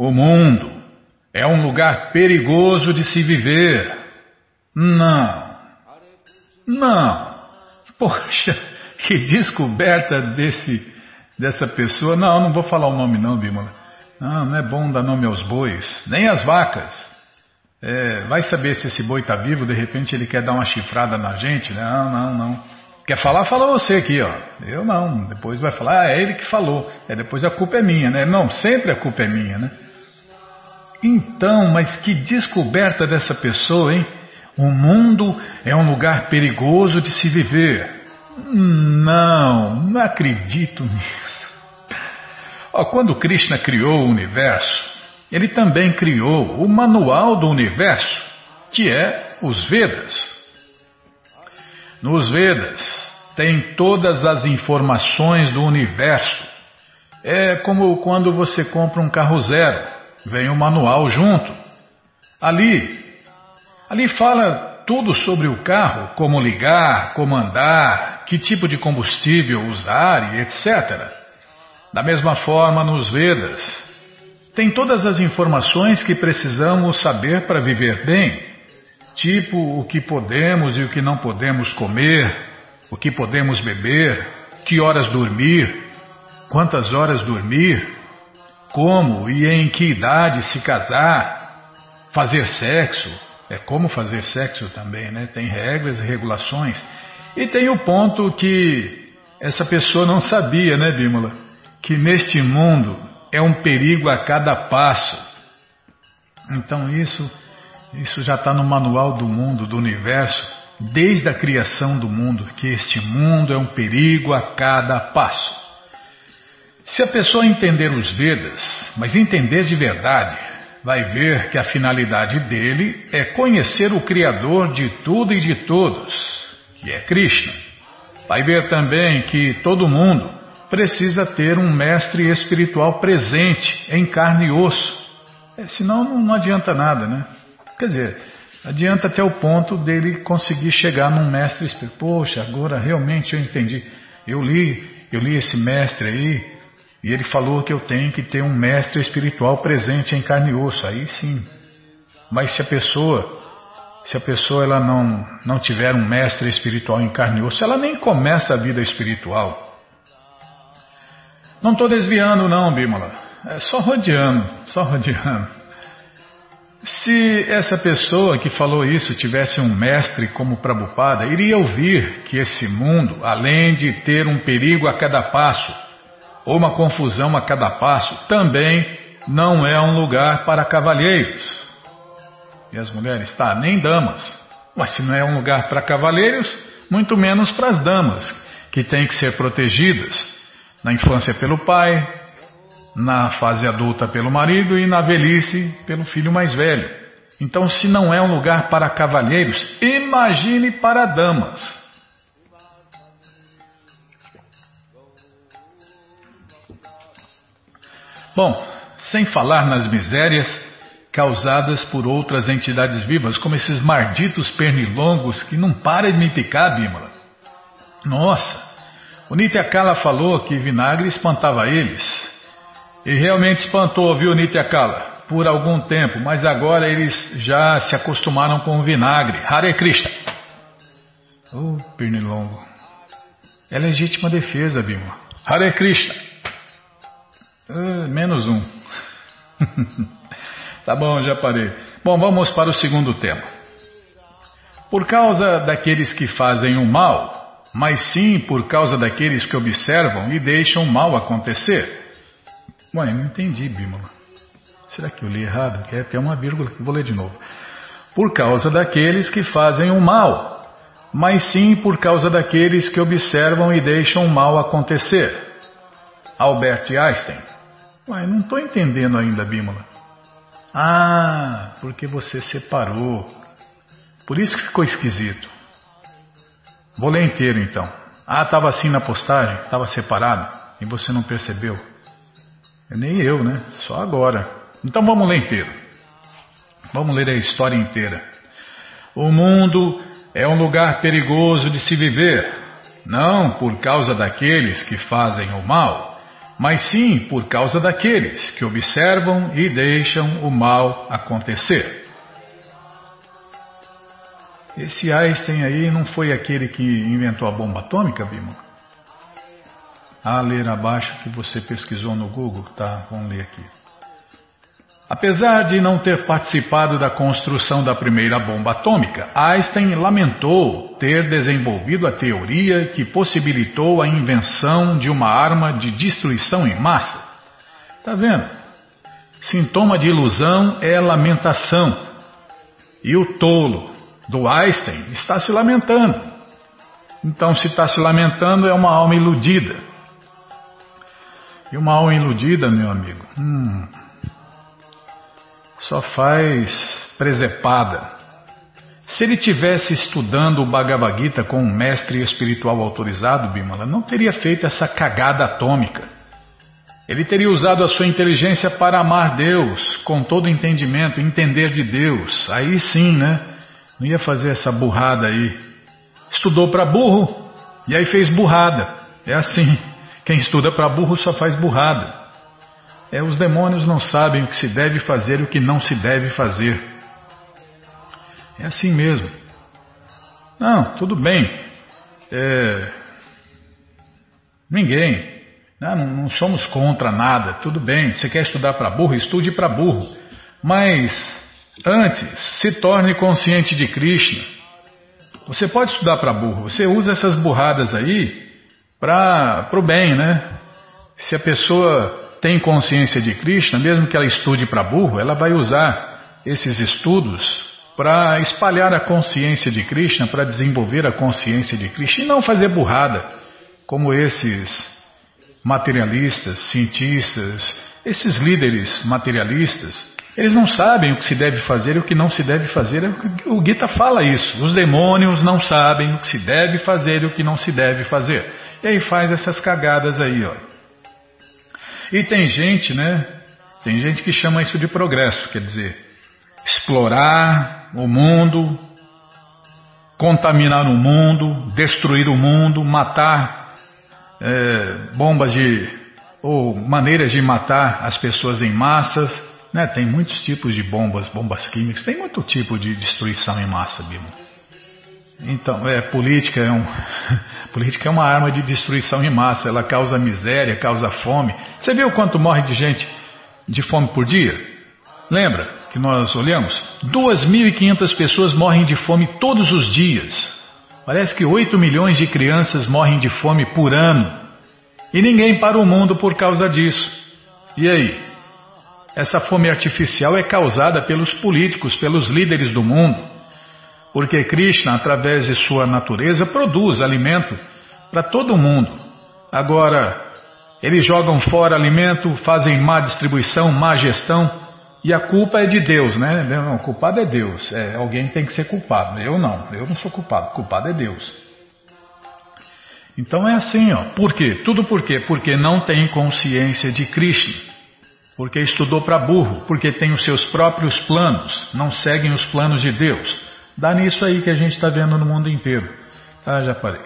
O mundo é um lugar perigoso de se viver. Não. Não. Poxa, que descoberta desse dessa pessoa. Não, não vou falar o nome não, Bímola. Não, não é bom dar nome aos bois, nem às vacas. É, vai saber se esse boi está vivo, de repente ele quer dar uma chifrada na gente. Não, não, não. Quer falar, fala você aqui, ó. Eu não. Depois vai falar, ah, é ele que falou. É, depois a culpa é minha, né? Não, sempre a culpa é minha, né? Então, mas que descoberta dessa pessoa, hein? O mundo é um lugar perigoso de se viver. Não, não acredito nisso. Ó, quando Krishna criou o universo, ele também criou o manual do universo, que é os Vedas. Nos Vedas tem todas as informações do universo. É como quando você compra um carro zero, vem o manual junto. Ali, ali fala tudo sobre o carro, como ligar, como andar, que tipo de combustível usar e etc. Da mesma forma nos Vedas, tem todas as informações que precisamos saber para viver bem tipo o que podemos e o que não podemos comer, o que podemos beber, que horas dormir, quantas horas dormir, como e em que idade se casar, fazer sexo, é como fazer sexo também, né? Tem regras e regulações. E tem o ponto que essa pessoa não sabia, né, Bímola? Que neste mundo é um perigo a cada passo. Então isso isso já está no manual do mundo, do universo, desde a criação do mundo, que este mundo é um perigo a cada passo. Se a pessoa entender os Vedas, mas entender de verdade, vai ver que a finalidade dele é conhecer o Criador de tudo e de todos, que é Krishna. Vai ver também que todo mundo precisa ter um mestre espiritual presente em carne e osso. É, senão não adianta nada, né? Quer dizer, adianta até o ponto dele conseguir chegar num mestre espiritual. Poxa, agora realmente eu entendi. Eu li, eu li esse mestre aí e ele falou que eu tenho que ter um mestre espiritual presente em carne e osso. Aí sim. Mas se a pessoa, se a pessoa ela não não tiver um mestre espiritual em carne e osso, ela nem começa a vida espiritual. Não estou desviando não, Bímola. É só rodeando, só rodeando. Se essa pessoa que falou isso tivesse um mestre como Prabhupada, iria ouvir que esse mundo, além de ter um perigo a cada passo, ou uma confusão a cada passo, também não é um lugar para cavalheiros. E as mulheres? Tá, nem damas. Mas se não é um lugar para cavalheiros, muito menos para as damas, que têm que ser protegidas na infância pelo pai, na fase adulta pelo marido e na velhice pelo filho mais velho. Então, se não é um lugar para cavalheiros, imagine para damas. Bom, sem falar nas misérias causadas por outras entidades vivas, como esses malditos pernilongos que não param de me picar, Bímola. Nossa, o Nityakala falou que vinagre espantava eles. E realmente espantou, viu, Nityakala? Por algum tempo, mas agora eles já se acostumaram com o vinagre. Hare Krishna. Oh, pernilongo. É legítima defesa, Bima. Hare Krishna. Uh, menos um. tá bom, já parei. Bom, vamos para o segundo tema. Por causa daqueles que fazem o mal, mas sim por causa daqueles que observam e deixam o mal acontecer. Mãe, não entendi, Bímola. Será que eu li errado? É até uma vírgula que vou ler de novo. Por causa daqueles que fazem o mal, mas sim por causa daqueles que observam e deixam o mal acontecer. Albert Einstein. Ué, não estou entendendo ainda, Bímola. Ah, porque você separou. Por isso que ficou esquisito. Vou ler inteiro então. Ah, estava assim na postagem, estava separado e você não percebeu. Nem eu, né? Só agora. Então vamos ler inteiro. Vamos ler a história inteira. O mundo é um lugar perigoso de se viver, não por causa daqueles que fazem o mal, mas sim por causa daqueles que observam e deixam o mal acontecer. Esse Einstein aí não foi aquele que inventou a bomba atômica, Bima? A ler abaixo que você pesquisou no Google, tá? Vamos ler aqui. Apesar de não ter participado da construção da primeira bomba atômica, Einstein lamentou ter desenvolvido a teoria que possibilitou a invenção de uma arma de destruição em massa. Tá vendo? Sintoma de ilusão é lamentação. E o tolo do Einstein está se lamentando. Então, se está se lamentando, é uma alma iludida. E uma alma iludida, meu amigo, hum, só faz presepada. Se ele tivesse estudando o Bhagavad Gita com um mestre espiritual autorizado, Bimala, não teria feito essa cagada atômica. Ele teria usado a sua inteligência para amar Deus, com todo entendimento, entender de Deus. Aí sim, né? Não ia fazer essa burrada aí. Estudou para burro e aí fez burrada. É assim. Quem estuda para burro só faz burrada. É, os demônios não sabem o que se deve fazer e o que não se deve fazer. É assim mesmo. Não, tudo bem. É, ninguém. Não, não, somos contra nada. Tudo bem. Você quer estudar para burro? Estude para burro. Mas antes, se torne consciente de Krishna. Você pode estudar para burro. Você usa essas burradas aí para o bem, né? Se a pessoa tem consciência de Krishna, mesmo que ela estude para burro, ela vai usar esses estudos para espalhar a consciência de Krishna, para desenvolver a consciência de Krishna e não fazer burrada, como esses materialistas, cientistas, esses líderes materialistas. Eles não sabem o que se deve fazer e o que não se deve fazer. O Gita fala isso. Os demônios não sabem o que se deve fazer e o que não se deve fazer. E aí faz essas cagadas aí, ó. E tem gente, né? Tem gente que chama isso de progresso, quer dizer, explorar o mundo, contaminar o mundo, destruir o mundo, matar é, bombas de ou maneiras de matar as pessoas em massas. Né? Tem muitos tipos de bombas, bombas químicas, tem muito tipo de destruição em massa, Bima. Então, é, política é, um, política é uma arma de destruição em massa, ela causa miséria, causa fome. Você viu quanto morre de gente de fome por dia? Lembra que nós olhamos? 2.500 pessoas morrem de fome todos os dias. Parece que 8 milhões de crianças morrem de fome por ano. E ninguém para o mundo por causa disso. E aí? Essa fome artificial é causada pelos políticos, pelos líderes do mundo. Porque Krishna, através de sua natureza, produz alimento para todo mundo. Agora, eles jogam fora alimento, fazem má distribuição, má gestão, e a culpa é de Deus, né? Não, o culpado é Deus. É, alguém tem que ser culpado. Eu não, eu não sou culpado. O culpado é Deus. Então é assim, ó. Por quê? Tudo por quê? Porque não tem consciência de Krishna. Porque estudou para burro, porque tem os seus próprios planos, não seguem os planos de Deus. Dá nisso aí que a gente está vendo no mundo inteiro. Ah, já parei.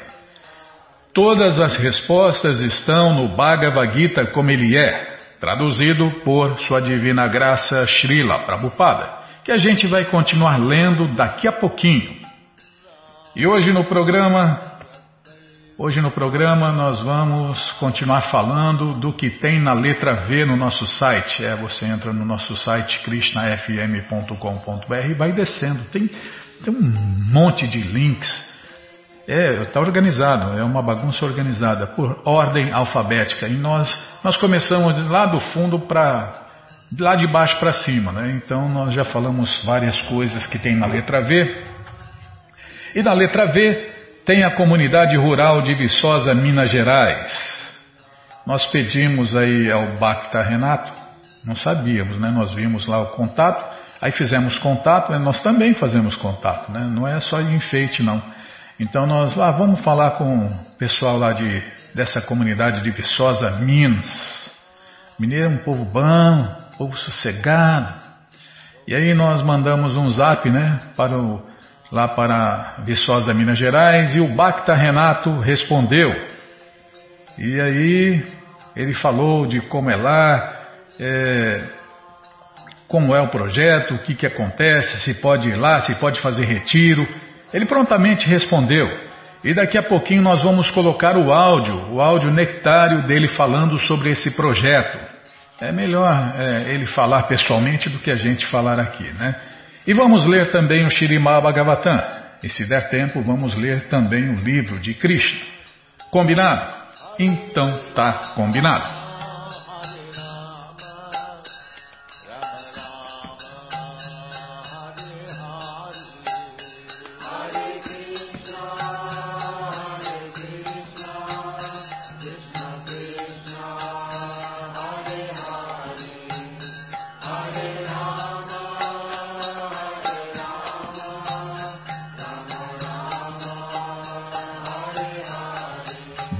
Todas as respostas estão no Bhagavad Gita como ele é, traduzido por Sua Divina Graça Srila Prabhupada, que a gente vai continuar lendo daqui a pouquinho. E hoje no programa, hoje no programa nós vamos continuar falando do que tem na letra V no nosso site. É, você entra no nosso site krishnafm.com.br e vai descendo. Tem tem um monte de links. É, está organizado, é uma bagunça organizada por ordem alfabética. E nós, nós começamos lá do fundo para lá de baixo para cima, né? Então nós já falamos várias coisas que tem na letra V. E na letra V tem a comunidade rural de Viçosa, Minas Gerais. Nós pedimos aí ao Bacta Renato, não sabíamos, né? Nós vimos lá o contato. Aí fizemos contato, né? nós também fazemos contato, né? não é só de enfeite não. Então nós lá vamos falar com o pessoal lá de, dessa comunidade de Viçosa, Minas. Mineiro é um povo bom, povo sossegado. E aí nós mandamos um zap né, para o, lá para Viçosa, Minas Gerais, e o Bacta Renato respondeu. E aí Ele falou de como é lá, é, como é o projeto, o que, que acontece, se pode ir lá, se pode fazer retiro. Ele prontamente respondeu. E daqui a pouquinho nós vamos colocar o áudio, o áudio nectário dele falando sobre esse projeto. É melhor é, ele falar pessoalmente do que a gente falar aqui, né? E vamos ler também o Shirimá Bhagavatam. E se der tempo, vamos ler também o livro de Krishna. Combinado? Então tá combinado.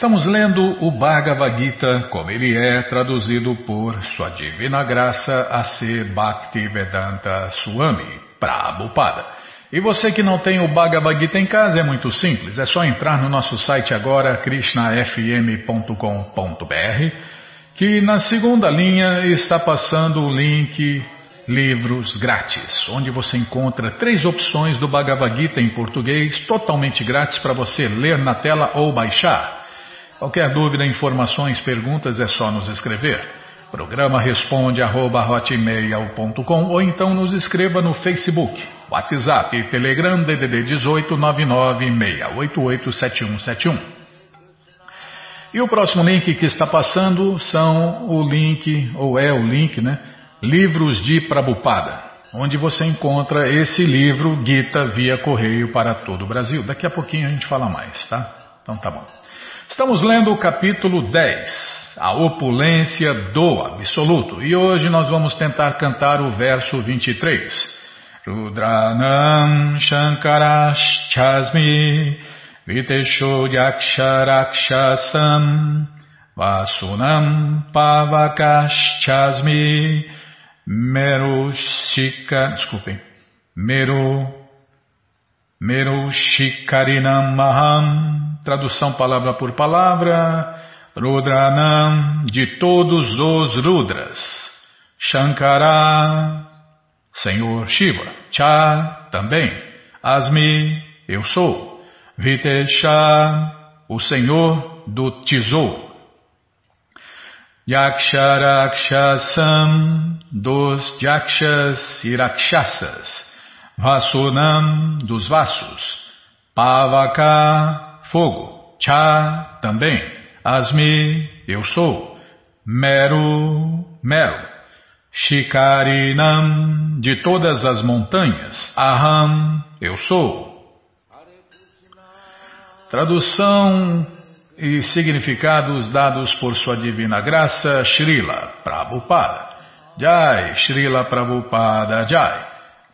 Estamos lendo o Bhagavad Gita como ele é traduzido por Sua Divina Graça a ser Bhaktivedanta Swami Prabhupada. E você que não tem o Bhagavad Gita em casa é muito simples, é só entrar no nosso site agora krishnafm.com.br que na segunda linha está passando o link Livros Grátis, onde você encontra três opções do Bhagavad Gita em português, totalmente grátis para você ler na tela ou baixar. Qualquer dúvida, informações, perguntas é só nos escrever. Programa responde arroba, ou então nos escreva no Facebook, WhatsApp e Telegram DDD 18 996887171. E o próximo link que está passando são o link, ou é o link, né? Livros de Prabupada, onde você encontra esse livro Gita via correio para todo o Brasil. Daqui a pouquinho a gente fala mais, tá? Então tá bom. Estamos lendo o capítulo 10, a opulência do absoluto, e hoje nós vamos tentar cantar o verso 23. Rudranam Shankaraschasmi Vitesho Yaksharakshasam Vasunam Pavakaschasmi Merushika, desculpem, Meru, Merushikarinam Maham, tradução palavra por palavra, Rudranam, de todos os Rudras, Shankara, Senhor Shiva, Cha, também, Asmi, eu sou, Vitesha, o Senhor do Tesouro, Yaksharakshasam, dos Yakshas e Rakshasas, Vasunam, dos Vassos, Pavaka, fogo, Cha, também, Asmi, eu sou, Meru, Mero, Shikarinam, de todas as montanhas, Aham, eu sou. Tradução e significados dados por sua divina graça, Srila Prabhupada. Jai, Srila Prabhupada Jai.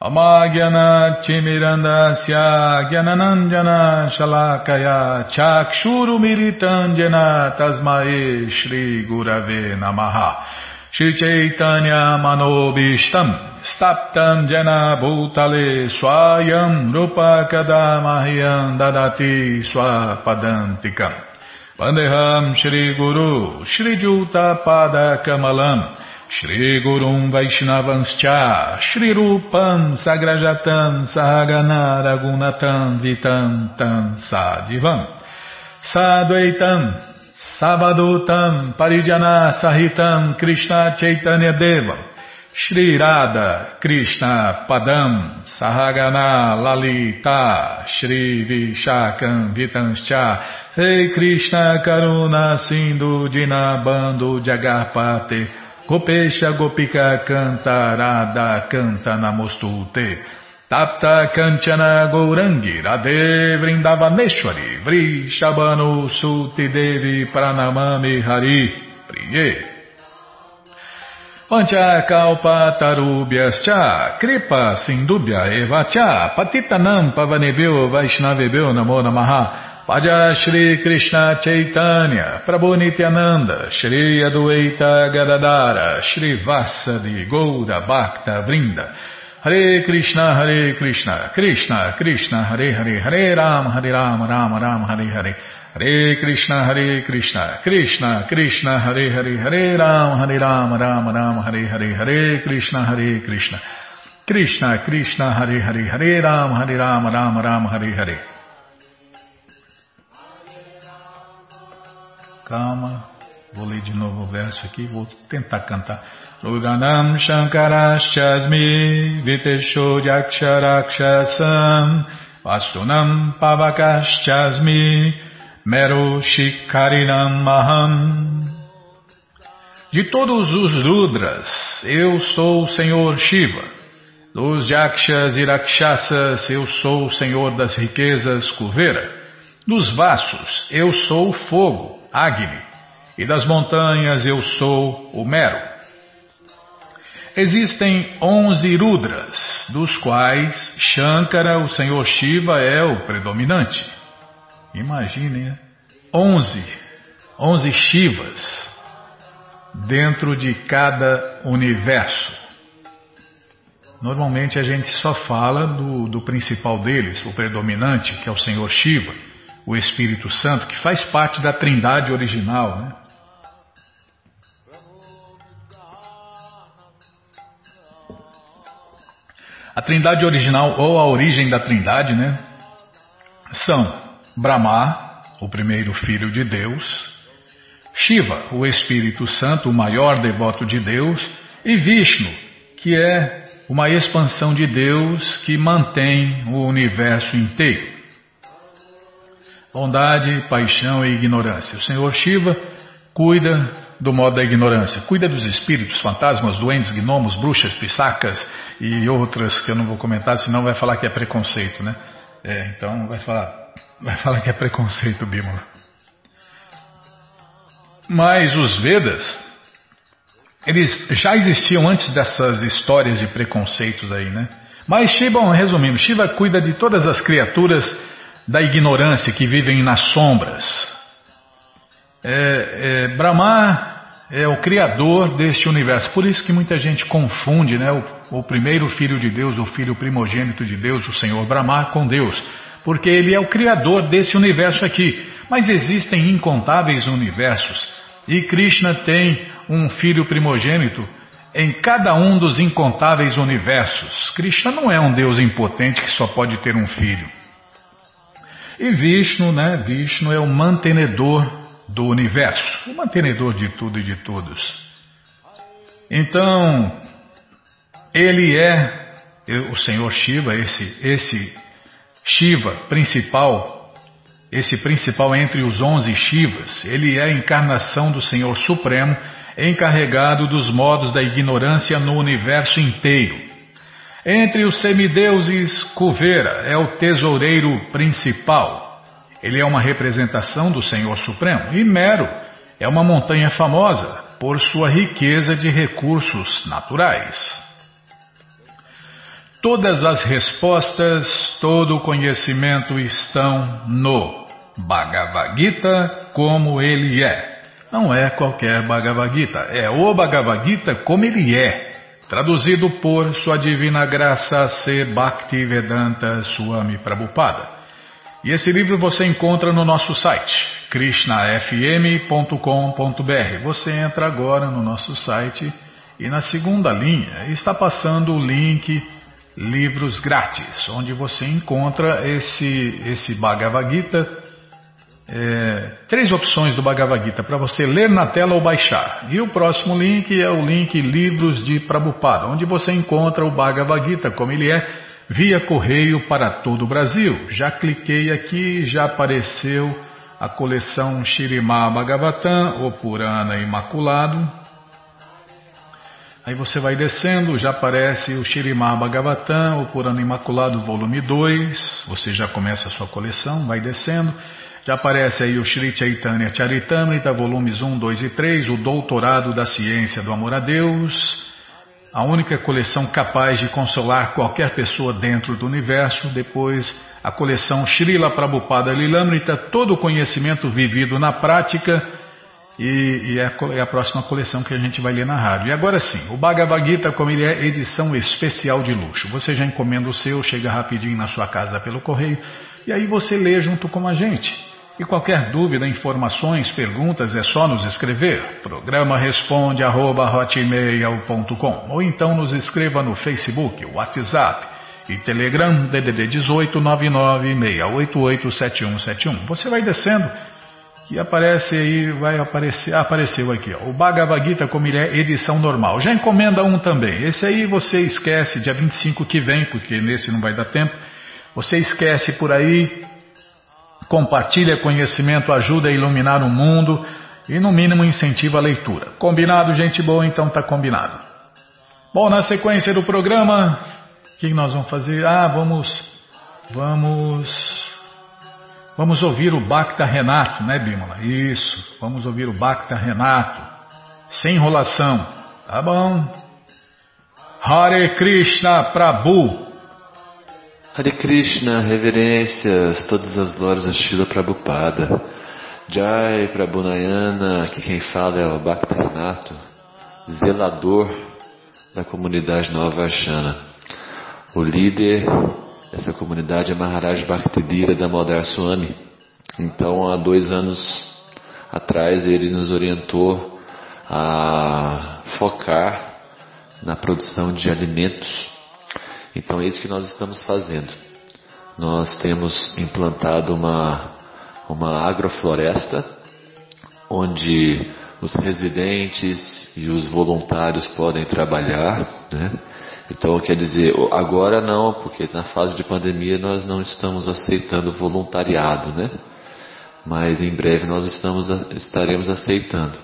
Amagyana Timirandasya Gyananandjana Shalakaya Chakshuru Miritandjana Tasmae Shri Gurave Namaha. Shri Chaitanya Manobishtam Staptam Jana Bhutale Swayam Rupa Kadamahyam Dadati Swapadantikam. Vandeham Shri Gurum Vaishnavanscha Shri Rupam Sagrajatam Sahagana Ragunatam Vitam Tam Sadivam. Sadvaitam Sabadutam Parijana Sahitam Krishna Chaitanya Devam. Shri Radha Krishna Padam Sahagana Lalita Shri Vishakam Vitanscha Rei Krishna Karuna Sindhu Dinabando Jagarpate Gopesha Gopika Canta Radha Canta Namostute Tapta Kanchana Gourangi Radhe Vrindavaneshwari Vrishabhanu Suti Devi Pranamami Hari Priye. Pancha Kalpa Tarubhyascha Kripa Sindubhya Evacha Patitanam Pavanebhyo Vaishnavebhyo Namo Namaha Paja Shri Krishna Chaitanya Prabhu Nityananda Shri Adueita Gadadara Shri Vasadi Gouda Bhakta Vrinda. Hare Krishna, Hare Krishna, Krishna, Krishna, Hare Hare, Hare Ram, Hare Ram, Ram Ram, Hare Hare, Hare Krishna, Hare Krishna, Krishna, Krishna, Hare Hare, Hare Ram, Hare Ram, Ram Ram, Hare Hare, Hare Krishna, Hare Krishna, Krishna, Krishna, Hare Hare, Hare Ram, Hare Ram, Ram Ram, Hare Hare. Calma, vou ler de novo o verso aqui, vou tentar cantar. Ruganam Shankarashasmi Vitesho Yaksharaksasam Vastunam Pavakaschasmi Mero Shikarinam Maham De todos os Rudras, eu sou o Senhor Shiva. Dos Yakshas e Rakshasas, eu sou o Senhor das riquezas Kuvera. Dos Vassos, eu sou o fogo, Agni. E das montanhas, eu sou o Mero. Existem onze Rudras, dos quais Shankara, o Senhor Shiva, é o predominante. Imaginem, né? onze, onze Shivas dentro de cada universo. Normalmente a gente só fala do, do principal deles, o predominante, que é o Senhor Shiva, o Espírito Santo, que faz parte da trindade original, né? A trindade original, ou a origem da trindade, né? São Brahma, o primeiro filho de Deus, Shiva, o Espírito Santo, o maior devoto de Deus, e Vishnu, que é uma expansão de Deus que mantém o universo inteiro. Bondade, paixão e ignorância. O Senhor Shiva cuida do modo da ignorância, cuida dos espíritos, fantasmas, doentes, gnomos, bruxas, pisacas e outras que eu não vou comentar, senão vai falar que é preconceito, né? É, então vai falar, vai falar que é preconceito, Bímola. Mas os Vedas, eles já existiam antes dessas histórias de preconceitos aí, né? Mas Shiva, resumindo, Shiva cuida de todas as criaturas da ignorância que vivem nas sombras. É, é, Brahma é o criador deste universo. Por isso que muita gente confunde né, o, o, primeiro filho de Deus, o filho primogênito de Deus, o Senhor Brahma, com Deus. Porque ele é o criador desse universo aqui. Mas existem incontáveis universos. E Krishna tem um filho primogênito em cada um dos incontáveis universos. Krishna não é um Deus impotente que só pode ter um filho. E Vishnu, né? Vishnu é o mantenedor do universo, o mantenedor de tudo e de todos. Então, ele é o Senhor Shiva, esse, esse Shiva principal, esse principal entre os onze Shivas, ele é a encarnação do Senhor Supremo, encarregado dos modos da ignorância no universo inteiro. Entre os semideuses, Kuvera é o tesoureiro principal, ele é uma representação do Senhor Supremo. E Mero é uma montanha famosa por sua riqueza de recursos naturais. Todas as respostas, todo o conhecimento estão no Bhagavad Gita como ele é. Não é qualquer Bhagavad Gita, é o Bhagavad Gita como ele é, traduzido por Sua Divina Graça C. Bhaktivedanta Swami Prabhupada. E esse livro você encontra no nosso site, krishnafm.com.br. Você entra agora no nosso site e na segunda linha está passando o link Livros Grátis, onde você encontra esse, esse Bhagavad Gita. É, três opções do Bhagavad Gita para você ler na tela ou baixar. E o próximo link é o link Livros de Prabhupada, onde você encontra o Bhagavad Gita como ele é via correio para todo o Brasil. Já cliquei aqui, já apareceu a coleção Shirimá Bhagavatam, o Purana Imaculado. Aí você vai descendo, já aparece o Shirimá Bhagavatam, o Purana Imaculado, volume 2. Você já começa a sua coleção, vai descendo. Já aparece aí o Sri Chaitanya Charitamrita, volumes 1, 2 e 3, o Doutorado da Ciência do Amor a Deus, a única coleção capaz de consolar qualquer pessoa dentro do universo. Depois, a coleção Srila Prabhupada Lilamrita, todo o conhecimento vivido na prática. E, e é, a, é, a, próxima coleção que a gente vai ler na rádio. E agora sim, o Bhagavad Gita, como ele é edição especial de luxo. Você já encomenda o seu, chega rapidinho na sua casa pelo correio, e aí você lê junto com a gente. E qualquer dúvida, informações, perguntas é só nos escrever. Programa responde arroba, ou então nos escreva no Facebook, WhatsApp e Telegram DDD 18 996887171. Você vai descendo e aparece aí, vai aparecer, apareceu aqui, ó, o Bhagavad Gita como ele é edição normal. Já encomenda um também. Esse aí você esquece dia 25 que vem, porque nesse não vai dar tempo. Você esquece por aí compartilha conhecimento, ajuda a iluminar o mundo e, no mínimo, incentiva a leitura. Combinado, gente boa? Então tá combinado. Bom, na sequência do programa, o que nós vamos fazer? Ah, vamos. Vamos. Vamos ouvir o Bacta Renato, né, Bímola? Isso, vamos ouvir o Bacta Renato. Sem enrolação. Tá bom. Hare Krishna Prabhu. Hare Krishna, reverências, todas as glórias a Shila Prabhupada. Jai Prabhunayana, aqui quem fala é o Bhakti Renato, zelador da comunidade Nova Ashana. O líder dessa comunidade é Maharaj Bhaktidira da Modar Swami. Então, há dois anos atrás, ele nos orientou a focar na produção de alimentos então é isso que nós estamos fazendo. Nós temos implantado uma, uma agrofloresta, onde os residentes e os voluntários podem trabalhar, né? Então, quer dizer, agora não, porque na fase de pandemia nós não estamos aceitando voluntariado, né? Mas em breve nós estamos, estaremos aceitando.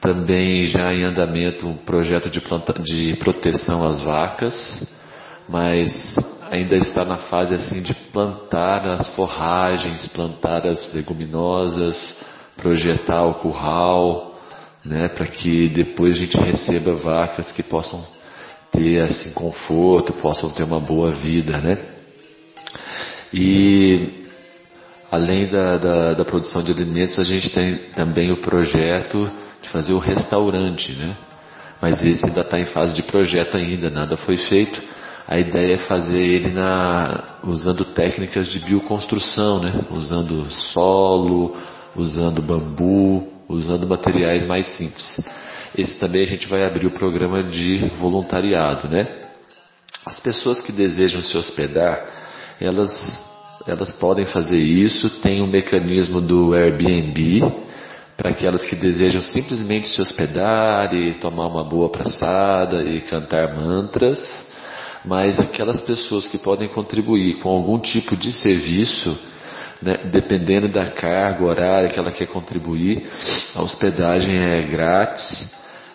Também já em andamento um projeto de, planta, de proteção às vacas, mas ainda está na fase assim de plantar as forragens, plantar as leguminosas, projetar o curral, né, para que depois a gente receba vacas que possam ter assim conforto, possam ter uma boa vida, né? E além da, da, da produção de alimentos, a gente tem também o projeto de fazer o restaurante, né? Mas esse ainda está em fase de projeto ainda, nada foi feito a ideia é fazer ele na, usando técnicas de bioconstrução, né? usando solo, usando bambu, usando materiais mais simples. Esse também a gente vai abrir o programa de voluntariado, né? As pessoas que desejam se hospedar, elas, elas podem fazer isso. Tem um mecanismo do Airbnb para aquelas que desejam simplesmente se hospedar e tomar uma boa praçada e cantar mantras mas aquelas pessoas que podem contribuir com algum tipo de serviço, né, dependendo da carga horária que ela quer contribuir, a hospedagem é grátis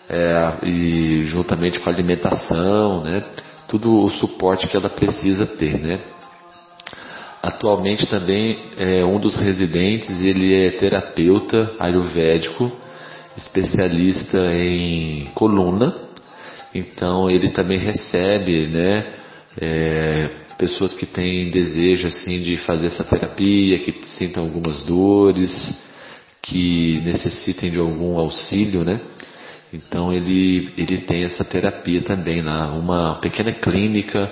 é, e juntamente com a alimentação, né, tudo o suporte que ela precisa ter, né. Atualmente também é um dos residentes, ele é terapeuta ayurvédico, especialista em coluna, então ele também recebe, né, é, pessoas que têm desejo assim de fazer essa terapia, que sintam algumas dores, que necessitem de algum auxílio, né? Então ele ele tem essa terapia também lá, uma pequena clínica,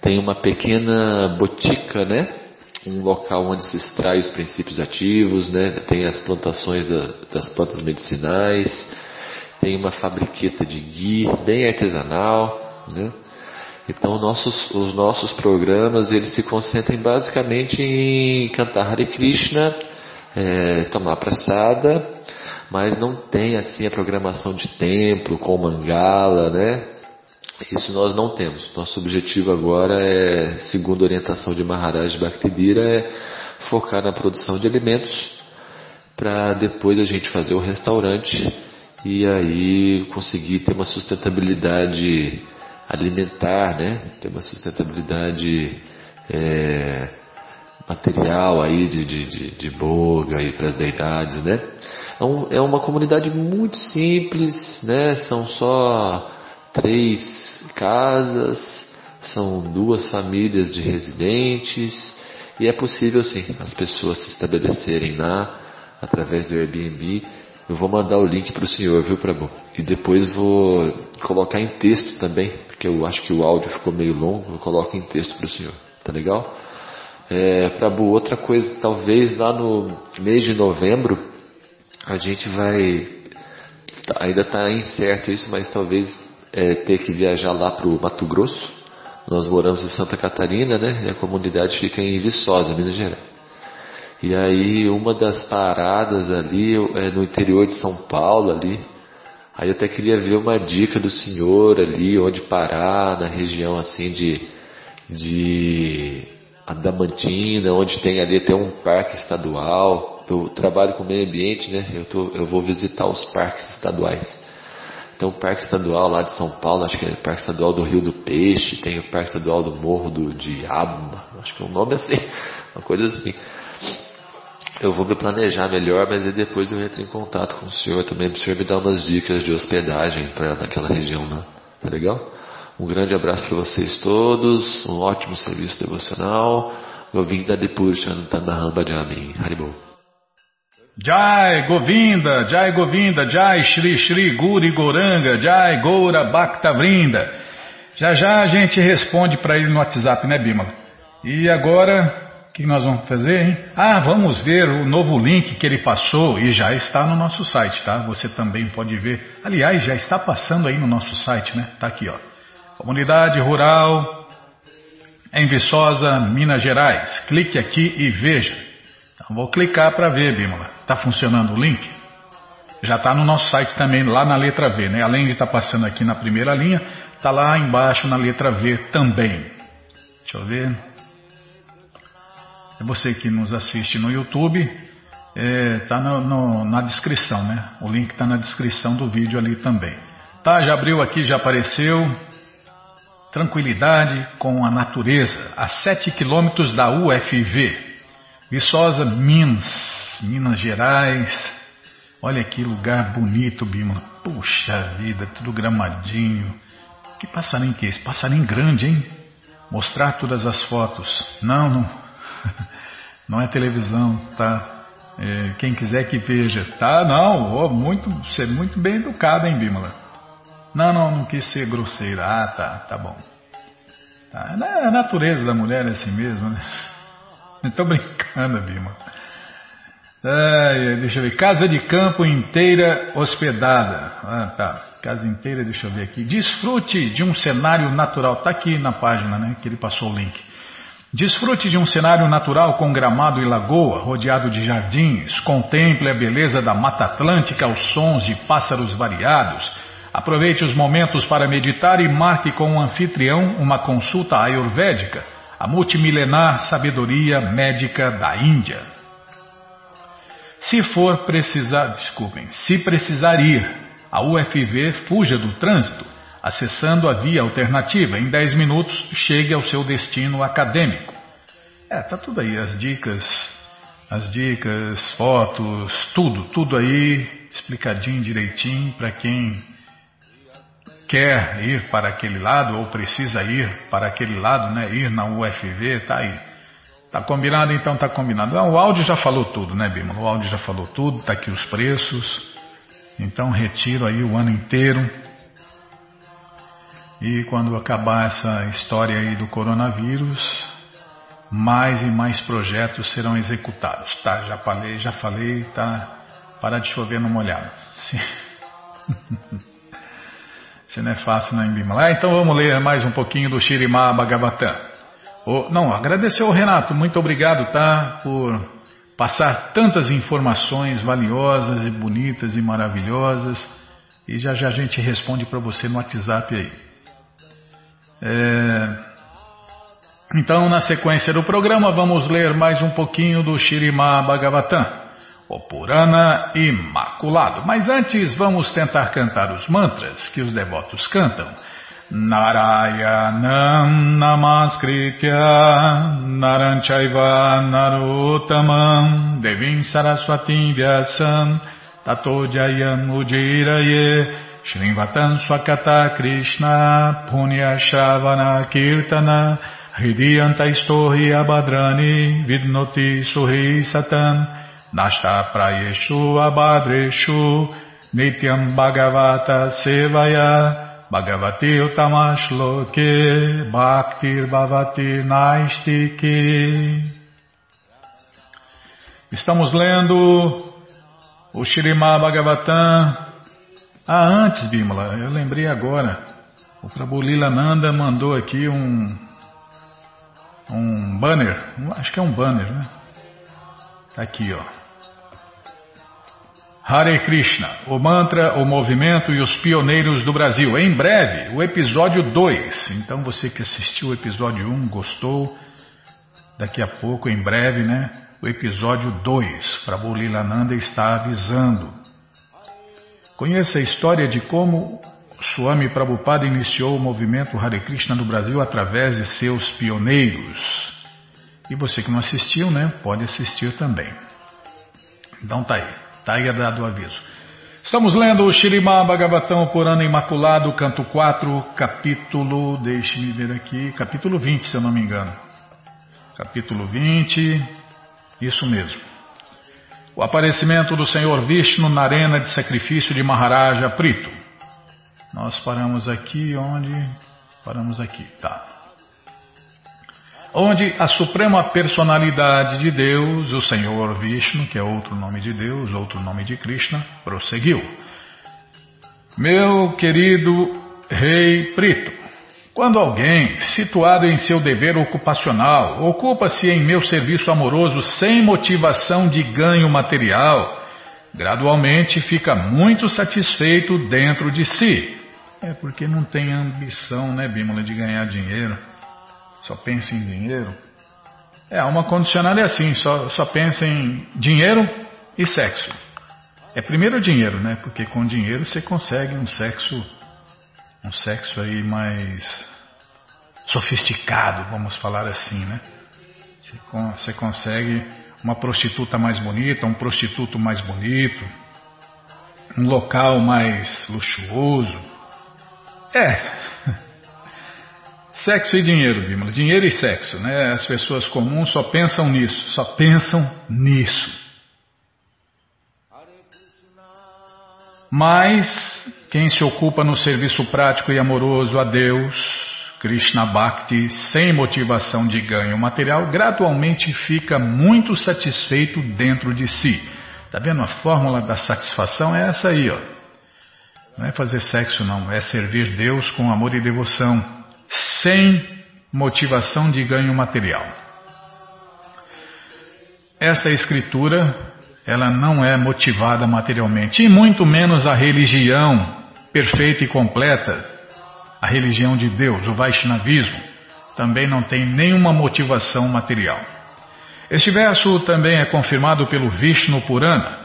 tem uma pequena botica, né? Um local onde se extrai os princípios ativos, né? Tem as plantações da, das plantas medicinais tem uma fabriqueta de ghee bem artesanal, né? Então nossos, os nossos programas eles se concentram basicamente em cantar Hare Krishna, é, tomar praçada, mas não tem assim a programação de templo com mangala, né? Isso nós não temos. Nosso objetivo agora é, segundo a orientação de Maharaj Bhaktidira, é focar na produção de alimentos para depois a gente fazer o restaurante e aí conseguir ter uma sustentabilidade alimentar, né? Ter uma sustentabilidade é, material aí de, de, de, de boga aí para as deidades, né? É, um, é uma comunidade muito simples, né? São só três casas, são duas famílias de residentes e é possível sim as pessoas se estabelecerem lá através do Airbnb. Eu vou mandar o link para o senhor, viu, Prabhu? E depois vou colocar em texto também, porque eu acho que o áudio ficou meio longo, eu coloco em texto para o senhor, tá legal? É, Prabhu, outra coisa, talvez lá no mês de novembro a gente vai, tá, ainda está incerto isso, mas talvez é, ter que viajar lá para o Mato Grosso. Nós moramos em Santa Catarina, né? E a comunidade fica em Viçosa, Minas Gerais. E aí uma das paradas ali é no interior de São Paulo ali. Aí eu até queria ver uma dica do senhor ali, onde parar, na região assim de, de Adamantina, onde tem ali até um parque estadual. Eu trabalho com meio ambiente, né? Eu, tô, eu vou visitar os parques estaduais. Tem o Parque Estadual lá de São Paulo, acho que é o Parque Estadual do Rio do Peixe, tem o Parque Estadual do Morro do Diabo, acho que é um nome assim, uma coisa assim. Eu vou me planejar melhor, mas depois eu entro em contato com o senhor também, para o senhor me dar umas dicas de hospedagem para naquela região lá. Tá legal? Um grande abraço para vocês todos, um ótimo serviço devocional. Govinda de Purushantanaham Bhajami. Haribol. Jai Govinda, Jai Govinda, Jai Shri Shri Guri Goranga, Jai Goura Bhakta Vrinda. Já já a gente responde para ele no WhatsApp, né, Bimala? E agora, o que nós vamos fazer, hein? Ah, vamos ver o novo link que ele passou e já está no nosso site, tá? Você também pode ver. Aliás, já está passando aí no nosso site, né? Tá aqui, ó. Comunidade Rural em Viçosa, Minas Gerais. Clique aqui e veja. Então, vou clicar para ver, Bímola. Está funcionando o link? Já está no nosso site também, lá na letra V, né? Além de estar tá passando aqui na primeira linha, está lá embaixo na letra V também. Deixa eu ver. É você que nos assiste no YouTube, está é, tá na descrição, né? O link está na descrição do vídeo ali também. Tá, já abriu aqui, já apareceu tranquilidade com a natureza, a 7 quilômetros da UFV, Viçosa, Minas, Minas Gerais. Olha que lugar bonito, Bima. Puxa vida, tudo gramadinho. Que passarinho que é esse? Passarinho grande, hein? Mostrar todas as fotos. Não, não. Não é televisão, tá? É, quem quiser que veja. Tá, não. Oh, muito, ser muito bem educado, hein, Bímola? Não, não, não quis ser grosseira. Ah, tá, tá bom. Tá. É a natureza da mulher é assim mesmo, né? Estou brincando. É, deixa eu ver. Casa de campo inteira hospedada. Ah, tá. Casa inteira, deixa eu ver aqui. Desfrute de um cenário natural. Tá aqui na página, né? Que ele passou o link. Desfrute de um cenário natural com gramado e lagoa, rodeado de jardins. Contemple a beleza da Mata Atlântica aos sons de pássaros variados Aproveite os momentos para meditar e marque com o anfitrião uma consulta ayurvédica, a multimilenar sabedoria médica da Índia. Se for precisar, desculpem, se precisar ir, a UFV fuja do trânsito, acessando a via alternativa. Em 10 minutos chegue ao seu destino acadêmico. É, tá tudo aí, as dicas, as dicas, fotos, tudo, tudo aí explicadinho direitinho para quem quer ir para aquele lado ou precisa ir para aquele lado, né? Ir na UFV, tá aí. Tá combinado? Então tá combinado. Ah, o áudio já falou tudo, né, Bima? O áudio já falou tudo, tá aqui os preços. Então retiro aí o ano inteiro. E quando acabar essa história aí do coronavírus, mais e mais projetos serão executados. Tá, já falei, já falei, tá. Para de chover no molhado. Se não é fácil na Bimala. Ah, então vamos ler mais um pouquinho do Shirimá Bhagavatam. Oh, não, agradecer ao Renato, muito obrigado, tá? Por passar tantas informações valiosas e bonitas e maravilhosas. E já já a gente responde para você no WhatsApp aí. É... Então, na sequência do programa, vamos ler mais um pouquinho do Shirimá Bhagavatam. o Purana Imaculado. Mas antes vamos tentar cantar os mantras que os devotos cantam. Narayanam Namaskritya Naranchaiva Narotamam Devim Saraswatim Vyasam Tato Jayam Ujiraye Shrivatam Swakata Krishna Punya Shavana Kirtana Hridiyanta Istohi Abadrani Vidnoti Suhi Satan Nashta Prayeshu Abadreshu Nityam Bhagavata Sevaya Bhagavati Utamashloke Bhaktir Bhavati Naistike. Estamos lendo o Shirimá Bhagavatam. Ah, antes, Bimala, eu lembrei agora. O Prabhu Nanda mandou aqui um, um banner, acho que é um banner, né? Tá aqui, ó. Hare Krishna, o mantra, o movimento e os pioneiros do Brasil. Em breve, o episódio 2. Então você que assistiu o episódio 1, um, gostou, daqui a pouco, em breve, né? O episódio 2. Prabhu Lilananda está avisando. Conheça a história de como Swami Prabhupada iniciou o movimento Hare Krishna no Brasil através de seus pioneiros. E você que não assistiu, né? Pode assistir também. Então tá aí. Está aí dado o aviso. Estamos lendo o Shirimá Bhagavatam por ano imaculado, canto 4, capítulo, deixe-me ver aqui, capítulo 20, se eu não me engano. Capítulo 20, isso mesmo. O aparecimento do Senhor Vishnu na arena de sacrifício de Maharaja Prito. Nós paramos aqui onde? Paramos aqui, tá onde a suprema personalidade de Deus, o Senhor Vishnu, que é outro nome de Deus, outro nome de Krishna, prosseguiu. Meu querido Rei Prito, quando alguém, situado em seu dever ocupacional, ocupa-se em meu serviço amoroso sem motivação de ganho material, gradualmente fica muito satisfeito dentro de si. É porque não tem ambição, né, Bímola, de ganhar dinheiro só pensa em dinheiro. É, uma condicionada é assim, só, só pensa em dinheiro e sexo. É primeiro dinheiro, né? Porque com dinheiro você consegue um sexo, um sexo aí mais sofisticado, vamos falar assim, né? Você consegue uma prostituta mais bonita, um prostituto mais bonito, um local mais luxuoso. É, Sexo e dinheiro, Bímola. Dinheiro e sexo, né? As pessoas comuns só pensam nisso, só pensam nisso. Mas quem se ocupa no serviço prático e amoroso a Deus, Krishna Bhakti, sem motivação de ganho material, gradualmente fica muito satisfeito dentro de si. Tá vendo? A fórmula da satisfação é essa aí, ó. Não é fazer sexo, não, é servir Deus com amor e devoção sem motivação de ganho material. Essa escritura, ela não é motivada materialmente, e muito menos a religião perfeita e completa, a religião de Deus, o Vaishnavismo, também não tem nenhuma motivação material. Este verso também é confirmado pelo Vishnu Purana.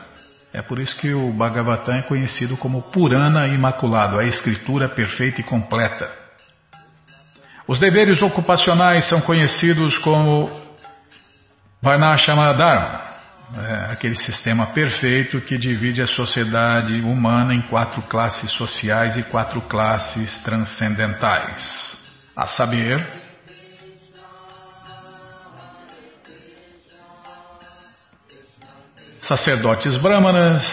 É por isso que o Bhagavatam é conhecido como Purana Imaculado, a escritura perfeita e completa. Os deveres ocupacionais são conhecidos como Varnashama Dharma, é aquele sistema perfeito que divide a sociedade humana em quatro classes sociais e quatro classes transcendentais. A saber, sacerdotes brahmanas,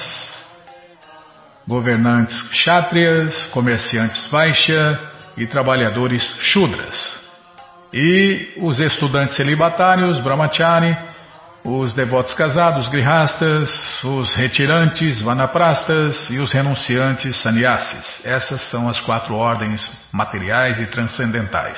governantes kshatriyas, comerciantes vaishya, e trabalhadores Shudras. E os estudantes celibatários, Brahmachari, os devotos casados, Grihastas, os retirantes, Vanaprastas e os renunciantes, Sannyasis. Essas são as quatro ordens materiais e transcendentais.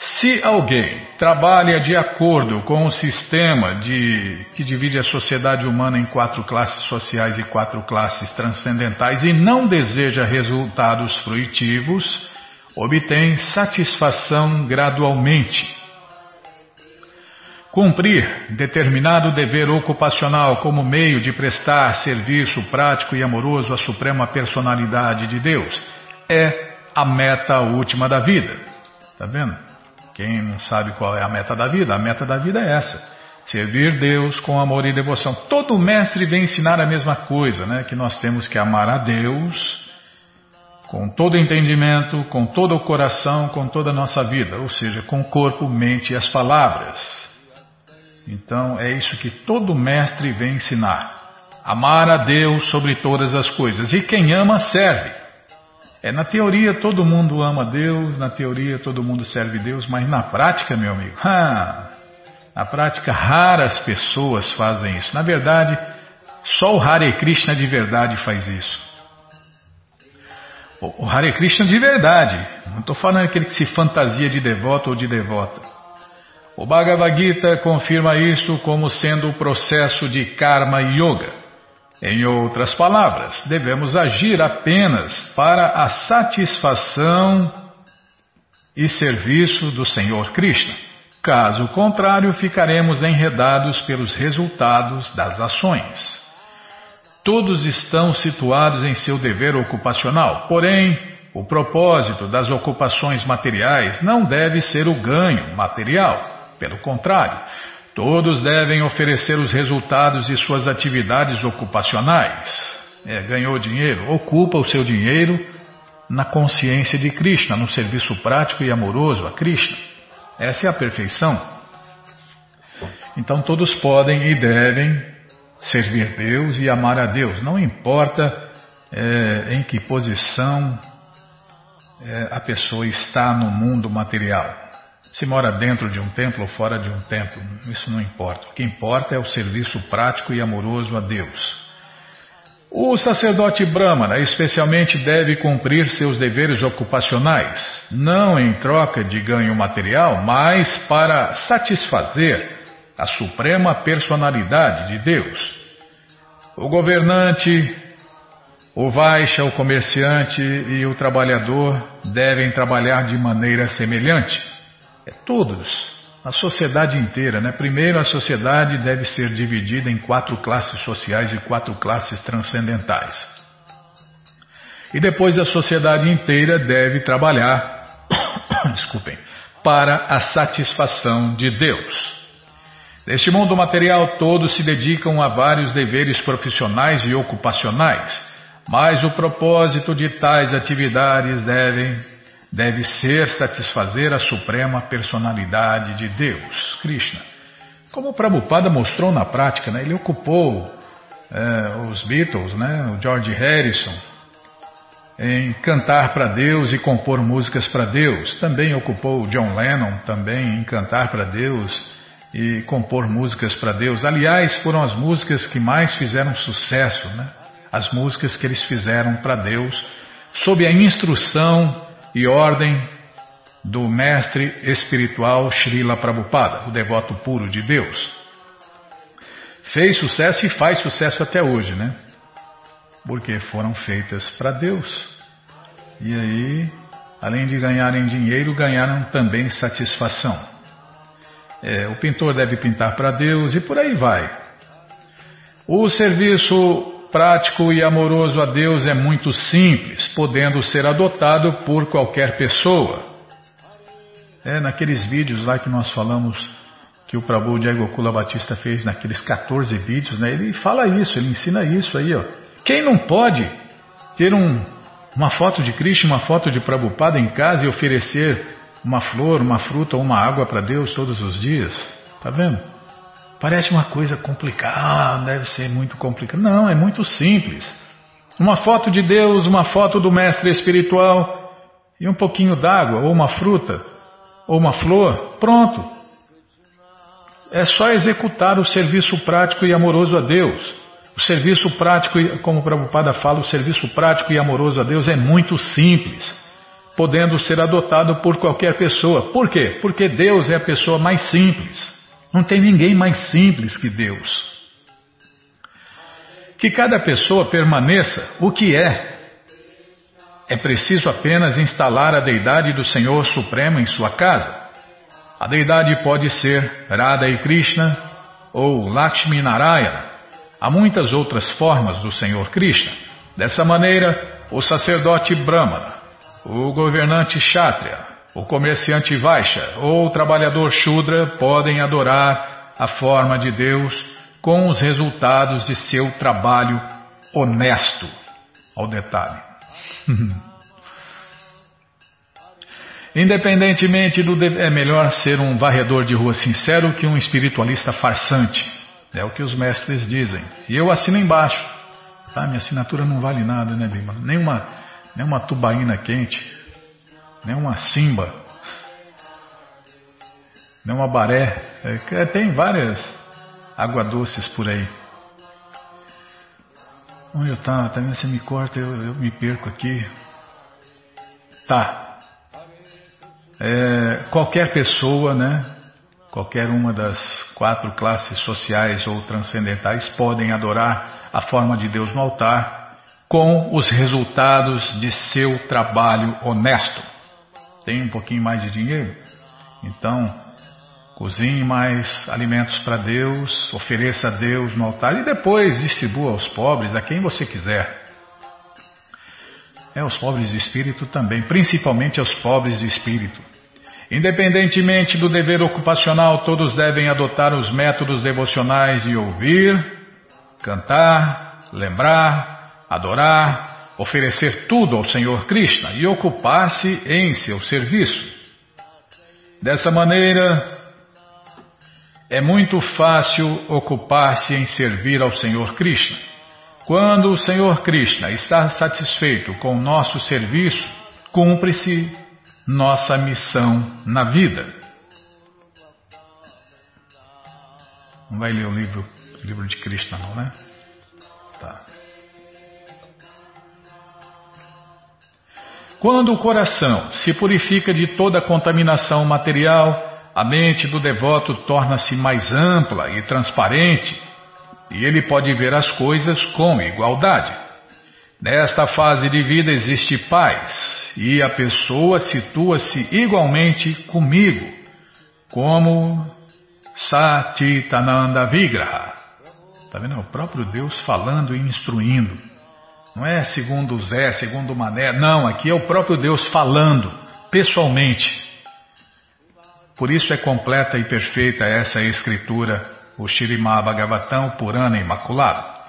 Se alguém trabalha de acordo com o sistema de, que divide a sociedade humana em quatro classes sociais e quatro classes transcendentais e não deseja resultados fruitivos, obtém satisfação gradualmente. Cumprir determinado dever ocupacional como meio de prestar serviço prático e amoroso à Suprema Personalidade de Deus é a meta última da vida. Tá vendo? Quem não sabe qual é a meta da vida? A meta da vida é essa: servir Deus com amor e devoção. Todo mestre vem ensinar a mesma coisa, né? Que nós temos que amar a Deus com todo entendimento, com todo o coração, com toda a nossa vida, ou seja, com corpo, mente e as palavras. Então é isso que todo mestre vem ensinar. Amar a Deus sobre todas as coisas. E quem ama, serve. É, na teoria todo mundo ama Deus, na teoria todo mundo serve Deus, mas na prática, meu amigo, na prática raras pessoas fazem isso. Na verdade, só o Hare Krishna de verdade faz isso. O Hare Krishna de verdade, não estou falando aquele que se fantasia de devoto ou de devota. O Bhagavad Gita confirma isto como sendo o processo de Karma Yoga. Em outras palavras, devemos agir apenas para a satisfação e serviço do Senhor Krishna. Caso contrário, ficaremos enredados pelos resultados das ações. Todos estão situados em seu dever ocupacional, porém, o propósito das ocupações materiais não deve ser o ganho material. Pelo contrário, todos devem oferecer os resultados de suas atividades ocupacionais. É, ganhou dinheiro, ocupa o seu dinheiro na consciência de Krishna, no serviço prático e amoroso a Krishna. Essa é a perfeição. Então todos podem e devem servir Deus e amar a Deus, não importa é, em que posição é, a pessoa está no mundo material. Se mora dentro de um templo ou fora de um templo, isso não importa. O que importa é o serviço prático e amoroso a Deus. O sacerdote Brahmana especialmente deve cumprir seus deveres ocupacionais, não em troca de ganho material, mas para satisfazer a suprema personalidade de Deus. O governante, o Vaisha, o comerciante e o trabalhador devem trabalhar de maneira semelhante. Todos, a sociedade inteira. Né? Primeiro, a sociedade deve ser dividida em quatro classes sociais e quatro classes transcendentais. E depois a sociedade inteira deve trabalhar, desculpem, para a satisfação de Deus. Neste mundo material, todos se dedicam a vários deveres profissionais e ocupacionais, mas o propósito de tais atividades devem deve ser satisfazer a suprema personalidade de Deus, Krishna. Como o Prabhupada mostrou na prática, né, ele ocupou é, os Beatles, né, o George Harrison, em cantar para Deus e compor músicas para Deus. Também ocupou o John Lennon, também em cantar para Deus e compor músicas para Deus. Aliás, foram as músicas que mais fizeram sucesso, né? as músicas que eles fizeram para Deus, sob a instrução e ordem do mestre espiritual Srila Prabhupada, o devoto puro de Deus. Fez sucesso e faz sucesso até hoje, né? Porque foram feitas para Deus. E aí, além de ganharem dinheiro, ganharam também satisfação. É, o pintor deve pintar para Deus e por aí vai. O serviço prático e amoroso a Deus é muito simples, podendo ser adotado por qualquer pessoa. É naqueles vídeos lá que nós falamos que o Prabhu de Gokula Batista fez naqueles 14 vídeos, né? Ele fala isso, ele ensina isso aí, ó. Quem não pode ter um, uma foto de Cristo, uma foto de Prabhupada em casa e oferecer uma flor, uma fruta ou uma água para Deus todos os dias? Tá vendo? Parece uma coisa complicada, deve ser muito complicado. Não, é muito simples. Uma foto de Deus, uma foto do mestre espiritual e um pouquinho d'água, ou uma fruta, ou uma flor, pronto. É só executar o serviço prático e amoroso a Deus. O serviço prático, como o Prabhupada fala, o serviço prático e amoroso a Deus é muito simples, podendo ser adotado por qualquer pessoa. Por quê? Porque Deus é a pessoa mais simples. Não tem ninguém mais simples que Deus. Que cada pessoa permaneça o que é. É preciso apenas instalar a deidade do Senhor Supremo em sua casa. A deidade pode ser Radha e Krishna ou Lakshmi Narayana. Há muitas outras formas do Senhor Krishna. Dessa maneira, o sacerdote Brahmana, o governante Kshatriya, o comerciante Vaishya ou o trabalhador Shudra podem adorar a forma de Deus com os resultados de seu trabalho honesto. Ao detalhe. Independentemente do. É melhor ser um varredor de rua sincero que um espiritualista farsante. É o que os mestres dizem. E eu assino embaixo. Tá? Minha assinatura não vale nada, né, Bima? Nem uma, nem uma tubaína quente. Nem uma simba. Nem uma baré. É, tem várias água doces por aí. Onde eu tá? Tá vendo? Você me corta, eu, eu me perco aqui. Tá. É, qualquer pessoa, né? Qualquer uma das quatro classes sociais ou transcendentais podem adorar a forma de Deus no altar com os resultados de seu trabalho honesto. Tem um pouquinho mais de dinheiro? Então, cozinhe mais alimentos para Deus, ofereça a Deus no altar e depois distribua aos pobres, a quem você quiser. É, os pobres de espírito também, principalmente aos pobres de espírito. Independentemente do dever ocupacional, todos devem adotar os métodos devocionais de ouvir, cantar, lembrar, adorar, oferecer tudo ao Senhor Krishna e ocupar-se em seu serviço. Dessa maneira, é muito fácil ocupar-se em servir ao Senhor Krishna. Quando o Senhor Krishna está satisfeito com o nosso serviço, cumpre-se nossa missão na vida. Não vai ler o livro, livro de Krishna, não, né? Tá. Quando o coração se purifica de toda contaminação material, a mente do devoto torna-se mais ampla e transparente e ele pode ver as coisas com igualdade. Nesta fase de vida existe paz, e a pessoa situa-se igualmente comigo, como Satitananda Vigraha. Está vendo? É o próprio Deus falando e instruindo. Não é segundo Zé, segundo Mané. Não, aqui é o próprio Deus falando, pessoalmente. Por isso é completa e perfeita essa escritura, o Shirimá Bhagavatam Purana Imaculado.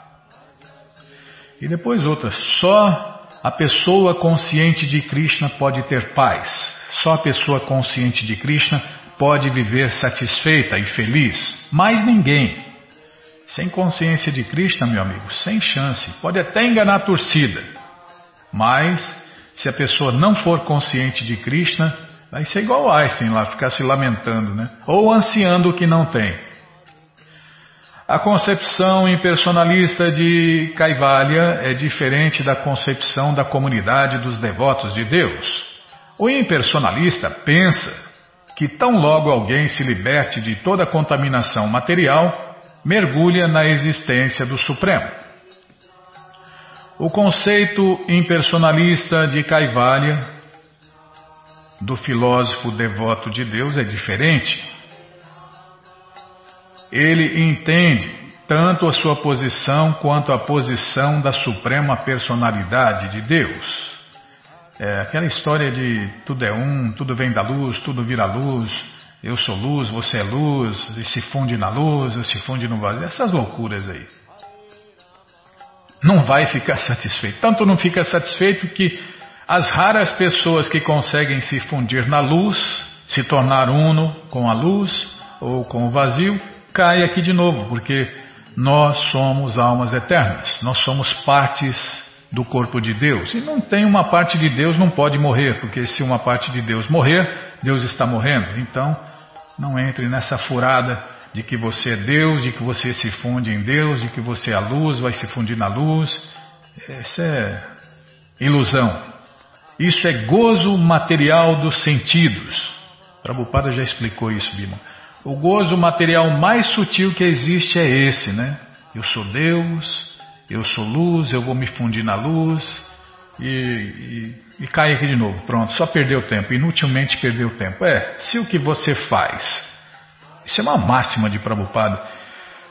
E depois outras. Só a pessoa consciente de Krishna pode ter paz. Só a pessoa consciente de Krishna pode viver satisfeita e feliz. Mais ninguém. Sem consciência de Krishna, meu amigo, sem chance. Pode até enganar a torcida. Mas, se a pessoa não for consciente de Krishna, vai ser igual Einstein lá, ficar se lamentando, né? Ou ansiando o que não tem. A concepção impersonalista de Kaivalya é diferente da concepção da comunidade dos devotos de Deus. O impersonalista pensa que tão logo alguém se liberte de toda contaminação material, mergulha na existência do Supremo. O conceito impersonalista de Kaivalya, do filósofo devoto de Deus, é diferente ele entende tanto a sua posição quanto a posição da suprema personalidade de Deus. É aquela história de tudo é um, tudo vem da luz, tudo vira luz, eu sou luz, você é luz, e se funde na luz, se funde no vazio, essas loucuras aí. Não vai ficar satisfeito. Tanto não fica satisfeito que as raras pessoas que conseguem se fundir na luz, se tornar uno com a luz ou com o vazio, cai aqui de novo, porque nós somos almas eternas, nós somos partes do corpo de Deus. E não tem uma parte de Deus não pode morrer, porque se uma parte de Deus morrer, Deus está morrendo. Então, não entre nessa furada de que você é Deus, de que você se funde em Deus, de que você é a luz, vai se fundir na luz. Isso é ilusão. Isso é gozo material dos sentidos. Prabhupada já explicou isso, Bima. O gozo material mais sutil que existe é esse, né? Eu sou Deus, eu sou luz, eu vou me fundir na luz e, e, e cai aqui de novo. Pronto, só perdeu tempo, inutilmente perdeu tempo. É, se o que você faz, isso é uma máxima de Prabhupada,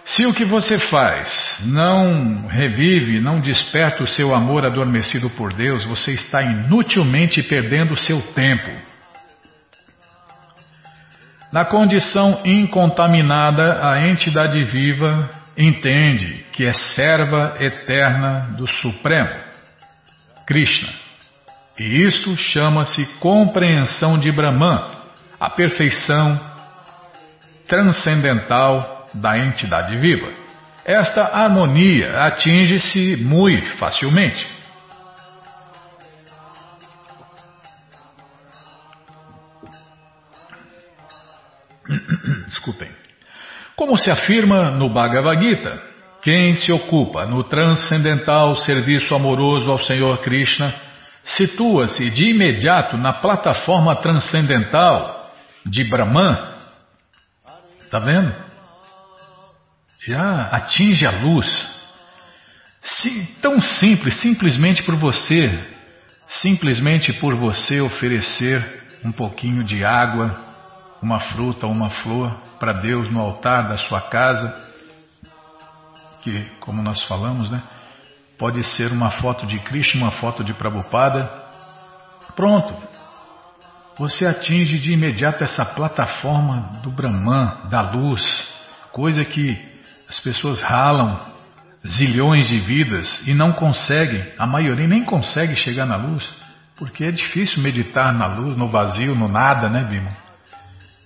se o que você faz não revive, não desperta o seu amor adormecido por Deus, você está inutilmente perdendo o seu tempo. Na condição incontaminada, a entidade viva entende que é serva eterna do Supremo. Krishna. E isto chama-se compreensão de Brahman, a perfeição transcendental da entidade viva. Esta harmonia atinge-se muito facilmente. Desculpem. Como se afirma no Bhagavad Gita, quem se ocupa no transcendental serviço amoroso ao Senhor Krishna situa-se de imediato na plataforma transcendental de Brahman. Está vendo? Já atinge a luz. tão simples, simplesmente por você, simplesmente por você oferecer um pouquinho de água, uma fruta uma flor para Deus no altar da sua casa que, como nós falamos, né, pode ser uma foto de Krishna, uma foto de Prabhupada. Pronto. Você atinge de imediato essa plataforma do Brahman, da luz, coisa que as pessoas ralam zilhões de vidas e não conseguem, a maioria nem consegue chegar na luz, porque é difícil meditar na luz, no vazio, no nada, né, Bima?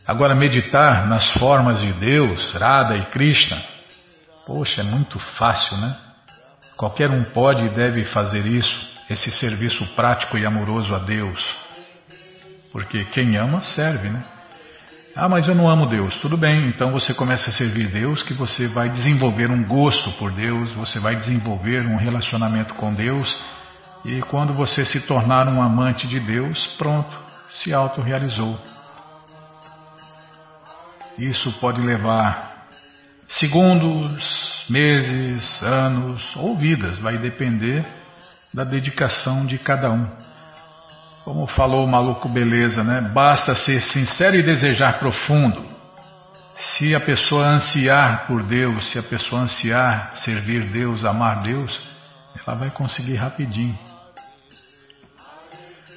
Agora, meditar nas formas de Deus, Radha e Krishna, Poxa, é muito fácil, né? Qualquer um pode e deve fazer isso, esse serviço prático e amoroso a Deus. Porque quem ama, serve, né? Ah, mas eu não amo Deus. Tudo bem, então você começa a servir Deus, que você vai desenvolver um gosto por Deus, você vai desenvolver um relacionamento com Deus, e quando você se tornar um amante de Deus, pronto, se autorrealizou. Isso pode levar segundos, meses, anos ou vidas, vai depender da dedicação de cada um. Como falou o maluco beleza, né? Basta ser sincero e desejar profundo. Se a pessoa ansiar por Deus, se a pessoa ansiar servir Deus, amar Deus, ela vai conseguir rapidinho.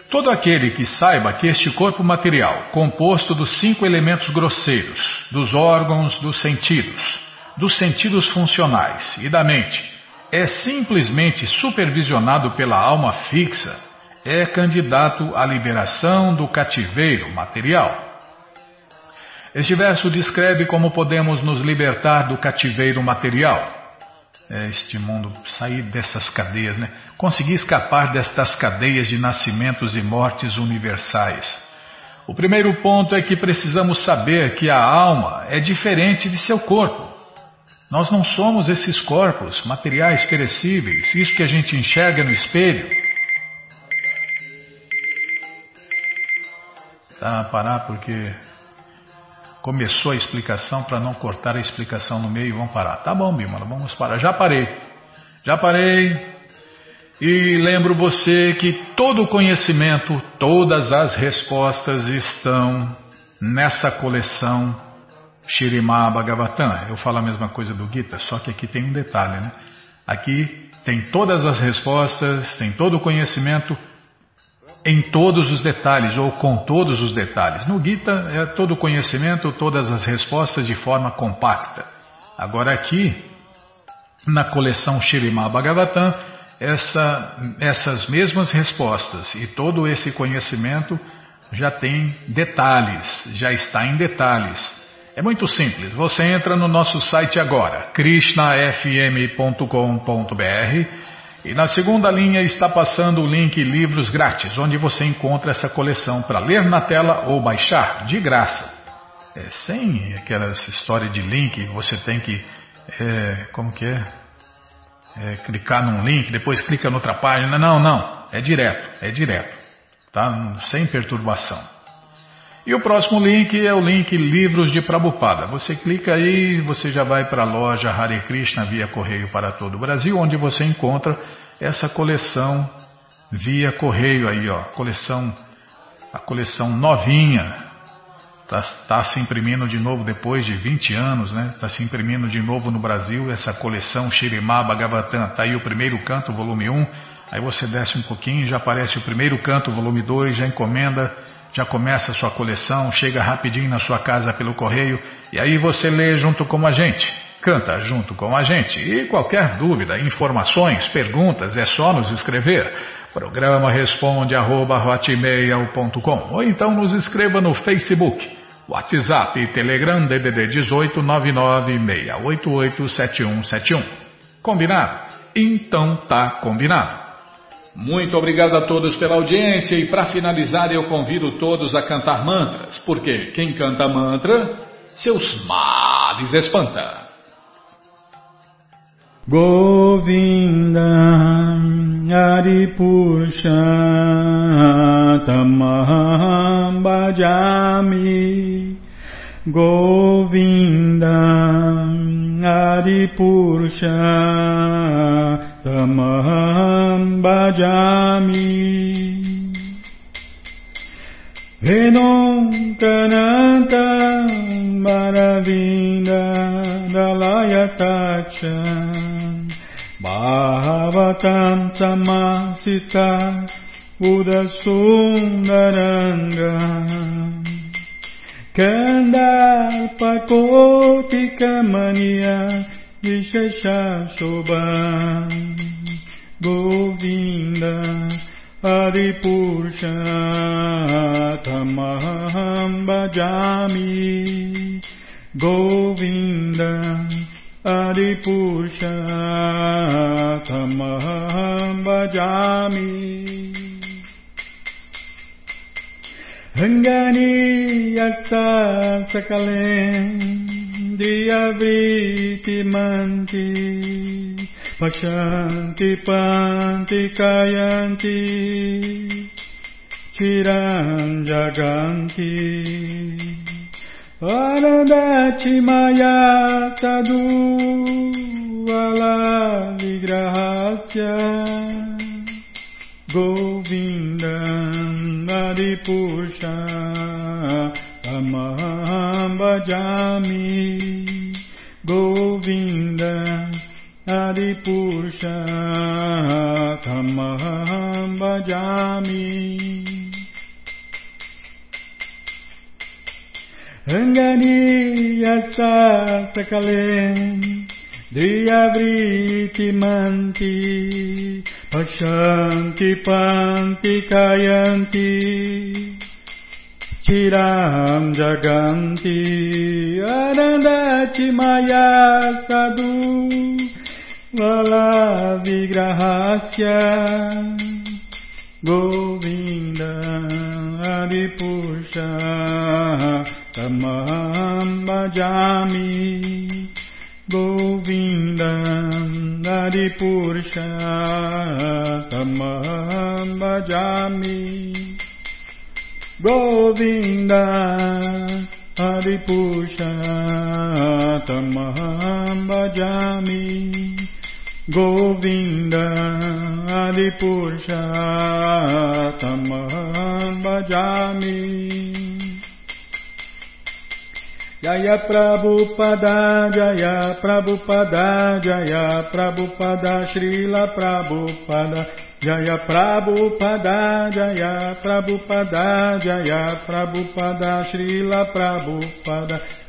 Todo aquele que saiba que este corpo material, composto dos cinco elementos grosseiros, dos órgãos, dos sentidos, dos sentidos funcionais e da mente é simplesmente supervisionado pela alma fixa, é candidato à liberação do cativeiro material. Este verso descreve como podemos nos libertar do cativeiro material. É este mundo, sair dessas cadeias, né? conseguir escapar destas cadeias de nascimentos e mortes universais. O primeiro ponto é que precisamos saber que a alma é diferente de seu corpo. Nós não somos esses corpos materiais perecíveis, isso que a gente enxerga no espelho. Tá, parar porque começou a explicação para não cortar a explicação no meio, vamos parar. Tá bom, Bimala, vamos parar. Já parei. Já parei. E lembro você que todo o conhecimento, todas as respostas estão nessa coleção Shirimá Bhagavatam. Eu falo a mesma coisa do Gita, só que aqui tem um detalhe, né? Aqui tem todas as respostas, tem todo o conhecimento em todos os detalhes, ou com todos os detalhes. No Gita é todo o conhecimento, todas as respostas de forma compacta. Agora aqui, na coleção Shirimá Bhagavatam, essa, essas mesmas respostas e todo esse conhecimento já tem detalhes, já está em detalhes. É muito simples. Você entra no nosso site agora, krishnafm.com.br e na segunda linha está passando o link Livros Grátis, onde você encontra essa coleção para ler na tela ou baixar, de graça. É, sem aquela história de link, você tem que. É, como que é? é? Clicar num link, depois clica noutra página. Não, não. É direto, é direto. Tá? Sem perturbação. E o próximo link é o link Livros de Prabupada. Você clica aí, você já vai para a loja Hare Krishna via correio para todo o Brasil, onde você encontra essa coleção via correio aí, ó, coleção, a coleção novinha. Está tá se imprimindo de novo depois de 20 anos, né? Está se imprimindo de novo no Brasil essa coleção Shirimá Bhagavatam. Está aí o primeiro canto, volume 1. Aí você desce um pouquinho, já aparece o primeiro canto, volume 2, já encomenda, já começa sua coleção, chega rapidinho na sua casa pelo correio e aí você lê junto com a gente. Canta junto com a gente. E qualquer dúvida, informações, perguntas, é só nos escrever. Programa responde arroba, ou então nos escreva no Facebook WhatsApp e Telegram DDD 18 996887171. Combinado? Então tá combinado. Muito obrigado a todos pela audiência e para finalizar eu convido todos a cantar mantras, porque quem canta mantra, seus males espanta. Govinda Aripurusha Tamaham Bhajami Govinda Aripurusha Tamaham bhajami Vedantanantam maravinda dalayatacham Bhavatam samasita buddhasundarangam Kandarpakotikamaniya visheshashobam Govinda Paripurcha Tamaham Bhajami Govinda Paripurcha Tamaham Bhajami Rangani Yasta Sakale Diyaviti Mantis Pachanti Panti Kayanti Chiram Jaganti Anadachi Maya Tadu Vala Vigrahasya Govindam Adipusha Amaham Bhajami Govindam आदिपुरुषः थमहं भजामि रङ्गनीयश्च सकले ध्रियवृतिमन्ति पश्यन्ति पन्ति कयन्ति चिरां जगन्ति अनदचि मया सदु Vala vigrahasya Govinda Adipusha Tamam Bhajami Govinda Adipurusha Tamam Bhajami Govinda Adipusha Tamam Bhajami Govinda Adipurjatama Jami Jaya Prabhupada Jaya Prabhupada Jaya Prabhupada Srila Prabhupada Jaya Prabhupada Jaya Prabhupada Jaya Prabhupada Srila Prabhupada Jaya,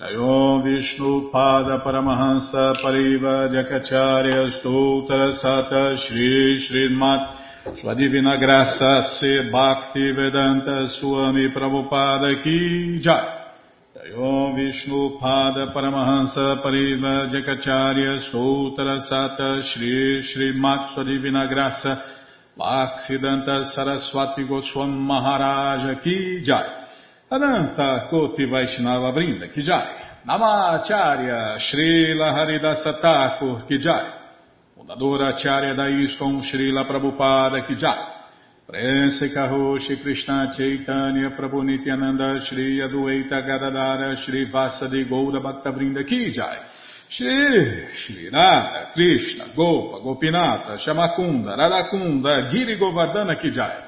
Om Vishnu Pada Paramahansa Pariva Jakacharya Stoutra Sata Shri Srimat Sua Divina Graça Se Bhakti Vedanta Swami Prabhupada Ki Jai. Om Vishnu Pada Paramahansa Pariva Jakacharya Stoutra Sata Shri Srimat Sua Divina Graça Bhaksidanta Saraswati Goswam Maharaja Ki Jai Ananta Koti Vaishnava Brinda Kijai, Namacharya Srila Haridasa Thakur Kijai, Fundadora Acharya da ISKCON Srila Prabhupada Kijai, Prense Karoshi Krishna Chaitanya Prabhu Nityananda Shri Adueta Gadadara Shri Vasadi Goura Bhaktavrinda Kijai Shri Shri Radha Krishna Gopa Gopinata Shamakunda Radakunda Giri Govardhana Kijai